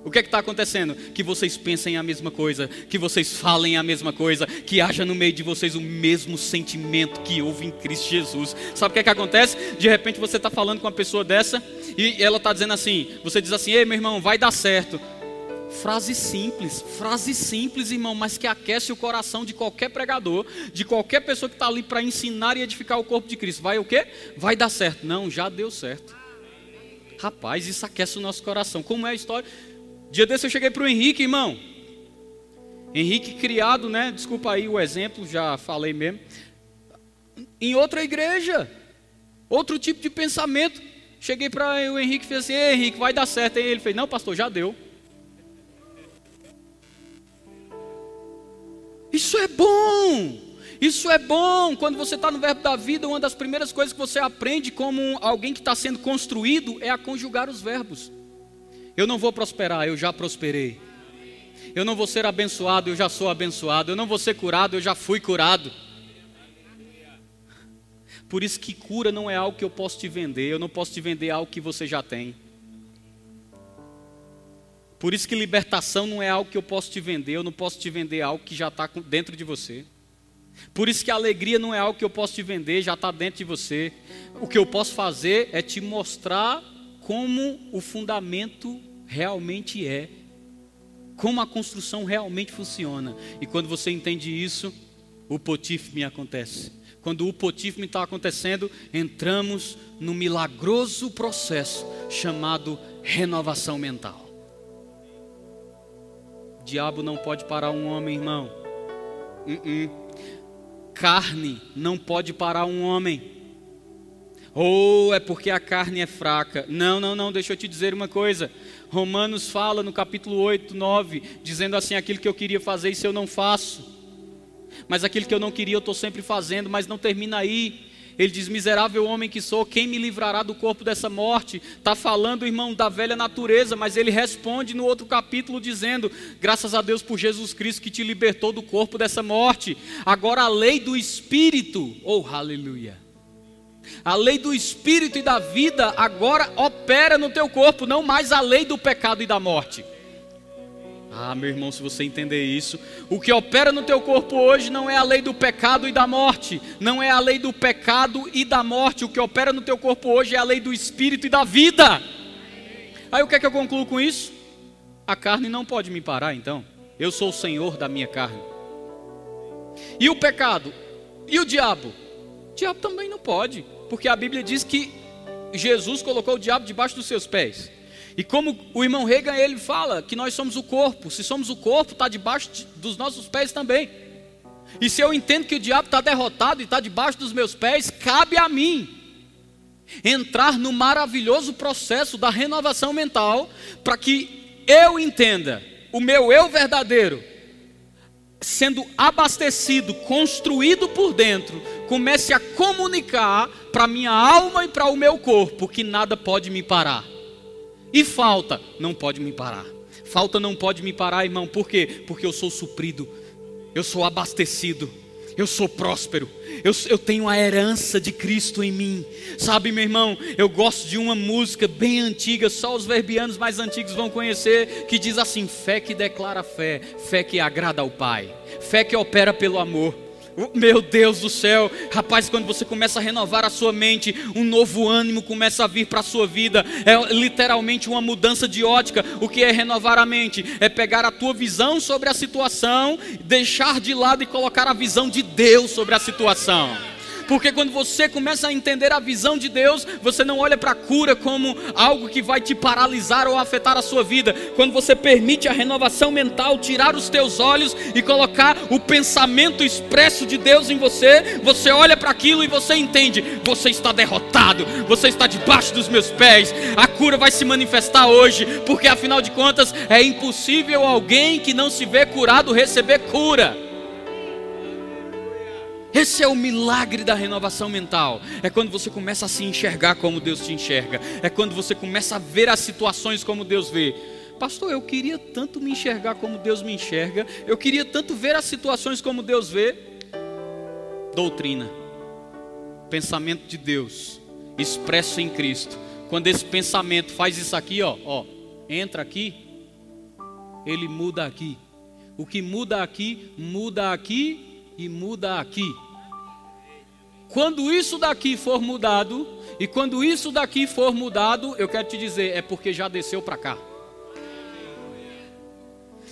O que é que está acontecendo? Que vocês pensem a mesma coisa, que vocês falem a mesma coisa, que haja no meio de vocês o mesmo sentimento que houve em Cristo Jesus. Sabe o que é que acontece? De repente você está falando com uma pessoa dessa e ela está dizendo assim: você diz assim, ei meu irmão, vai dar certo. Frase simples, frase simples, irmão, mas que aquece o coração de qualquer pregador, de qualquer pessoa que está ali para ensinar e edificar o corpo de Cristo. Vai o quê? Vai dar certo. Não, já deu certo. Rapaz, isso aquece o nosso coração. Como é a história? Dia desse eu cheguei para o Henrique, irmão. Henrique criado, né? Desculpa aí o exemplo, já falei mesmo. Em outra igreja, outro tipo de pensamento. Cheguei para o Henrique e falei assim: Ei, Henrique, vai dar certo. E ele fez: Não, pastor, já deu. Isso é bom. Isso é bom. Quando você está no verbo da vida, uma das primeiras coisas que você aprende como alguém que está sendo construído é a conjugar os verbos. Eu não vou prosperar, eu já prosperei. Eu não vou ser abençoado, eu já sou abençoado. Eu não vou ser curado, eu já fui curado. Por isso que cura não é algo que eu posso te vender. Eu não posso te vender algo que você já tem. Por isso que libertação não é algo que eu posso te vender. Eu não posso te vender algo que já está dentro de você. Por isso que alegria não é algo que eu posso te vender, já está dentro de você. O que eu posso fazer é te mostrar como o fundamento realmente é, como a construção realmente funciona. E quando você entende isso, o potif me acontece. Quando o potif me está acontecendo, entramos no milagroso processo chamado renovação mental. O diabo não pode parar um homem, irmão. Uh -uh carne não pode parar um homem. Ou é porque a carne é fraca. Não, não, não, deixa eu te dizer uma coisa. Romanos fala no capítulo 8, 9, dizendo assim: aquilo que eu queria fazer, isso eu não faço. Mas aquilo que eu não queria, eu estou sempre fazendo, mas não termina aí. Ele diz: Miserável homem que sou, quem me livrará do corpo dessa morte? Está falando, irmão, da velha natureza, mas ele responde no outro capítulo dizendo: Graças a Deus por Jesus Cristo que te libertou do corpo dessa morte. Agora a lei do Espírito, oh aleluia. A lei do Espírito e da vida agora opera no teu corpo, não mais a lei do pecado e da morte. Ah, meu irmão, se você entender isso, o que opera no teu corpo hoje não é a lei do pecado e da morte, não é a lei do pecado e da morte, o que opera no teu corpo hoje é a lei do espírito e da vida. Aí o que é que eu concluo com isso? A carne não pode me parar, então. Eu sou o senhor da minha carne. E o pecado? E o diabo? Diabo também não pode, porque a Bíblia diz que Jesus colocou o diabo debaixo dos seus pés. E como o irmão Reagan ele fala que nós somos o corpo, se somos o corpo, está debaixo de, dos nossos pés também. E se eu entendo que o diabo está derrotado e está debaixo dos meus pés, cabe a mim entrar no maravilhoso processo da renovação mental para que eu entenda o meu eu verdadeiro sendo abastecido, construído por dentro, comece a comunicar para minha alma e para o meu corpo que nada pode me parar. E falta não pode me parar. Falta não pode me parar, irmão. Por quê? Porque eu sou suprido, eu sou abastecido, eu sou próspero, eu, eu, tenho a herança de Cristo em mim. Sabe, meu irmão, eu gosto de uma música bem antiga, só os verbianos mais antigos vão conhecer, que diz assim: fé que declara fé, fé que agrada ao Pai, fé que opera pelo amor. Meu Deus do céu, rapaz, quando você começa a renovar a sua mente, um novo ânimo começa a vir para a sua vida. É literalmente uma mudança de ótica. O que é renovar a mente? É pegar a tua visão sobre a situação, deixar de lado e colocar a visão de Deus sobre a situação. Porque quando você começa a entender a visão de Deus, você não olha para a cura como algo que vai te paralisar ou afetar a sua vida. Quando você permite a renovação mental, tirar os teus olhos e colocar o pensamento expresso de Deus em você, você olha para aquilo e você entende: você está derrotado, você está debaixo dos meus pés. A cura vai se manifestar hoje, porque afinal de contas é impossível alguém que não se vê curado receber cura. Esse é o milagre da renovação mental. É quando você começa a se enxergar como Deus te enxerga. É quando você começa a ver as situações como Deus vê. Pastor, eu queria tanto me enxergar como Deus me enxerga. Eu queria tanto ver as situações como Deus vê. Doutrina. Pensamento de Deus expresso em Cristo. Quando esse pensamento faz isso aqui, ó, ó, entra aqui, ele muda aqui. O que muda aqui, muda aqui e muda aqui. Quando isso daqui for mudado, e quando isso daqui for mudado, eu quero te dizer, é porque já desceu para cá.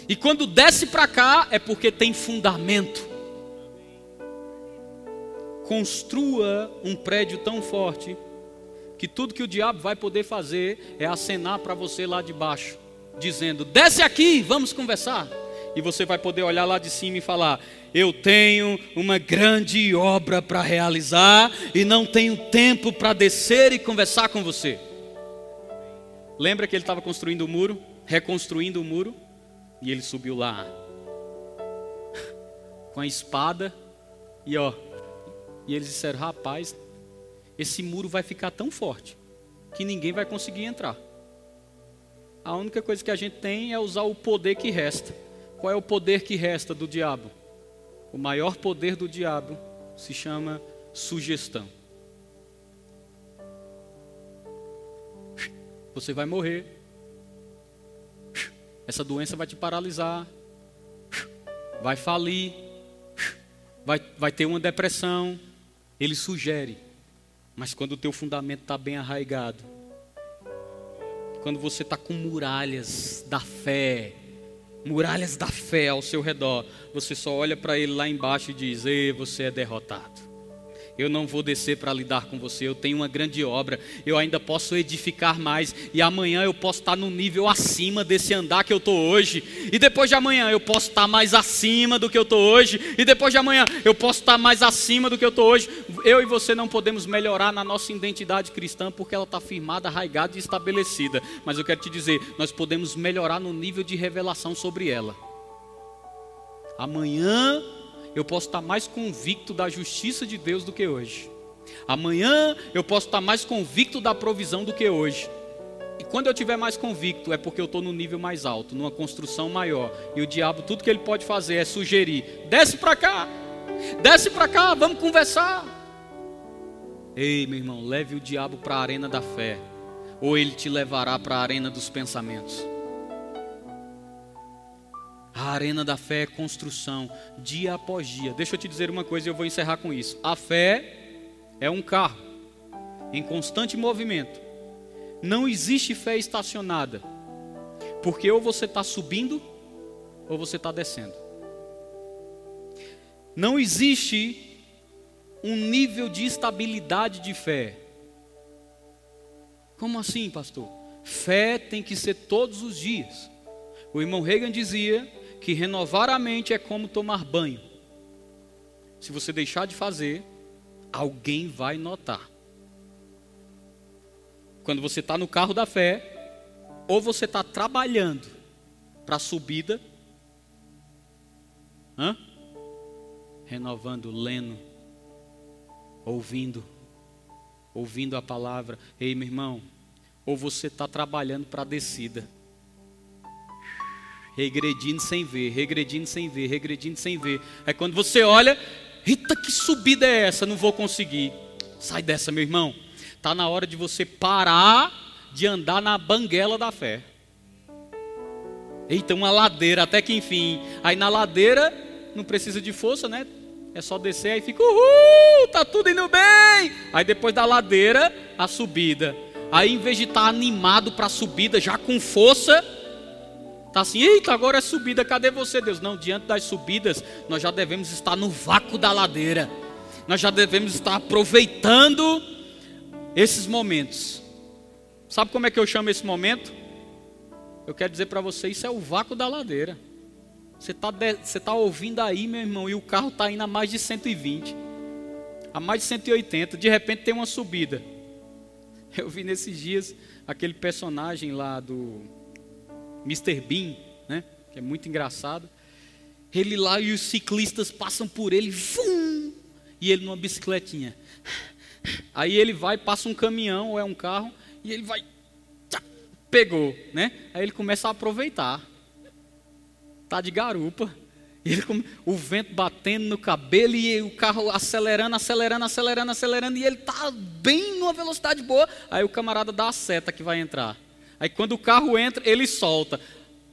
E quando desce para cá, é porque tem fundamento. Construa um prédio tão forte que tudo que o diabo vai poder fazer é acenar para você lá de baixo, dizendo: desce aqui, vamos conversar e você vai poder olhar lá de cima e falar: Eu tenho uma grande obra para realizar e não tenho tempo para descer e conversar com você. Lembra que ele estava construindo o muro, reconstruindo o muro, e ele subiu lá com a espada e ó, e eles disseram: Rapaz, esse muro vai ficar tão forte que ninguém vai conseguir entrar. A única coisa que a gente tem é usar o poder que resta. Qual é o poder que resta do diabo? O maior poder do diabo se chama sugestão. Você vai morrer. Essa doença vai te paralisar. Vai falir. vai, vai ter uma depressão. Ele sugere. Mas quando o teu fundamento está bem arraigado, quando você está com muralhas da fé, muralhas da fé ao seu redor, você só olha para ele lá embaixo e diz: Ei, você é derrotado eu não vou descer para lidar com você. Eu tenho uma grande obra, eu ainda posso edificar mais, e amanhã eu posso estar no nível acima desse andar que eu estou hoje, e depois de amanhã eu posso estar mais acima do que eu estou hoje, e depois de amanhã eu posso estar mais acima do que eu estou hoje. Eu e você não podemos melhorar na nossa identidade cristã porque ela está firmada, arraigada e estabelecida, mas eu quero te dizer, nós podemos melhorar no nível de revelação sobre ela. Amanhã eu posso estar mais convicto da justiça de Deus do que hoje. Amanhã eu posso estar mais convicto da provisão do que hoje. E quando eu tiver mais convicto, é porque eu estou no nível mais alto, numa construção maior. E o diabo, tudo que ele pode fazer é sugerir: desce para cá, desce para cá, vamos conversar. Ei, meu irmão, leve o diabo para a arena da fé, ou ele te levará para a arena dos pensamentos. A arena da fé é construção, dia após dia. Deixa eu te dizer uma coisa e eu vou encerrar com isso. A fé é um carro em constante movimento. Não existe fé estacionada, porque ou você está subindo ou você está descendo. Não existe um nível de estabilidade de fé. Como assim, pastor? Fé tem que ser todos os dias. O irmão Reagan dizia que renovar a mente é como tomar banho. Se você deixar de fazer, alguém vai notar. Quando você está no carro da fé, ou você está trabalhando para a subida, hã? renovando, lendo, ouvindo, ouvindo a palavra. Ei, meu irmão, ou você está trabalhando para a descida regredindo sem ver, regredindo sem ver, regredindo sem ver. É quando você olha, eita, que subida é essa? Não vou conseguir. Sai dessa, meu irmão. Está na hora de você parar de andar na banguela da fé. Eita, uma ladeira, até que enfim. Aí na ladeira, não precisa de força, né? É só descer, aí fica, uhul, tá tudo indo bem. Aí depois da ladeira, a subida. Aí em vez de estar tá animado para a subida, já com força, Está assim, eita, agora é subida, cadê você, Deus? Não, diante das subidas, nós já devemos estar no vácuo da ladeira, nós já devemos estar aproveitando esses momentos. Sabe como é que eu chamo esse momento? Eu quero dizer para você, isso é o vácuo da ladeira. Você está você tá ouvindo aí, meu irmão, e o carro está indo a mais de 120, a mais de 180, de repente tem uma subida. Eu vi nesses dias aquele personagem lá do Mr. Bean, né? Que é muito engraçado. Ele lá e os ciclistas passam por ele, vum, e ele numa bicicletinha. Aí ele vai, passa um caminhão ou é um carro, e ele vai, tchá, pegou, né? Aí ele começa a aproveitar. Tá de garupa. Ele, o vento batendo no cabelo e o carro acelerando, acelerando, acelerando, acelerando, e ele tá bem numa velocidade boa. Aí o camarada dá a seta que vai entrar. Aí quando o carro entra, ele solta.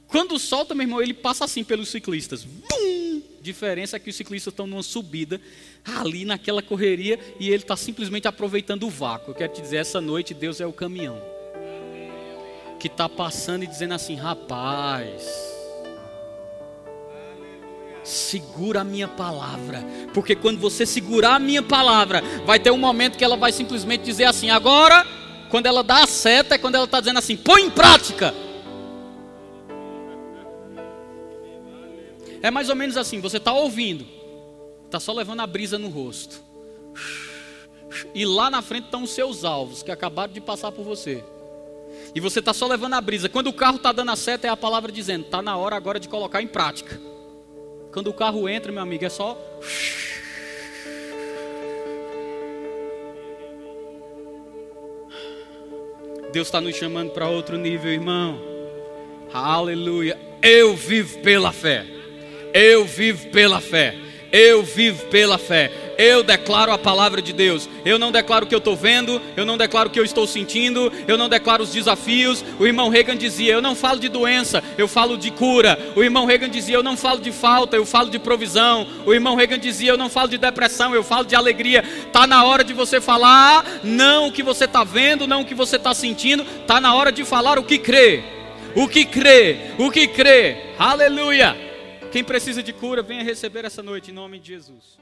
Quando solta, meu irmão, ele passa assim pelos ciclistas. Vum! Diferença é que os ciclistas estão numa subida, ali naquela correria, e ele está simplesmente aproveitando o vácuo. Eu quero te dizer, essa noite Deus é o caminhão. Que está passando e dizendo assim, rapaz segura a minha palavra, porque quando você segurar a minha palavra, vai ter um momento que ela vai simplesmente dizer assim: agora quando ela dá a seta, é quando ela está dizendo assim: põe em prática. É mais ou menos assim: você está ouvindo, está só levando a brisa no rosto. E lá na frente estão os seus alvos, que acabaram de passar por você. E você está só levando a brisa. Quando o carro está dando a seta, é a palavra dizendo: está na hora agora de colocar em prática. Quando o carro entra, meu amigo, é só. Deus está nos chamando para outro nível, irmão. Aleluia. Eu vivo pela fé. Eu vivo pela fé. Eu vivo pela fé. Eu declaro a palavra de Deus. Eu não declaro o que eu estou vendo, eu não declaro o que eu estou sentindo, eu não declaro os desafios. O irmão Reagan dizia: Eu não falo de doença, eu falo de cura. O irmão Reagan dizia: Eu não falo de falta, eu falo de provisão. O irmão Reagan dizia: Eu não falo de depressão, eu falo de alegria. Está na hora de você falar, não o que você está vendo, não o que você está sentindo, está na hora de falar o que crê. O que crê, o que crê. Aleluia. Quem precisa de cura, venha receber essa noite em nome de Jesus.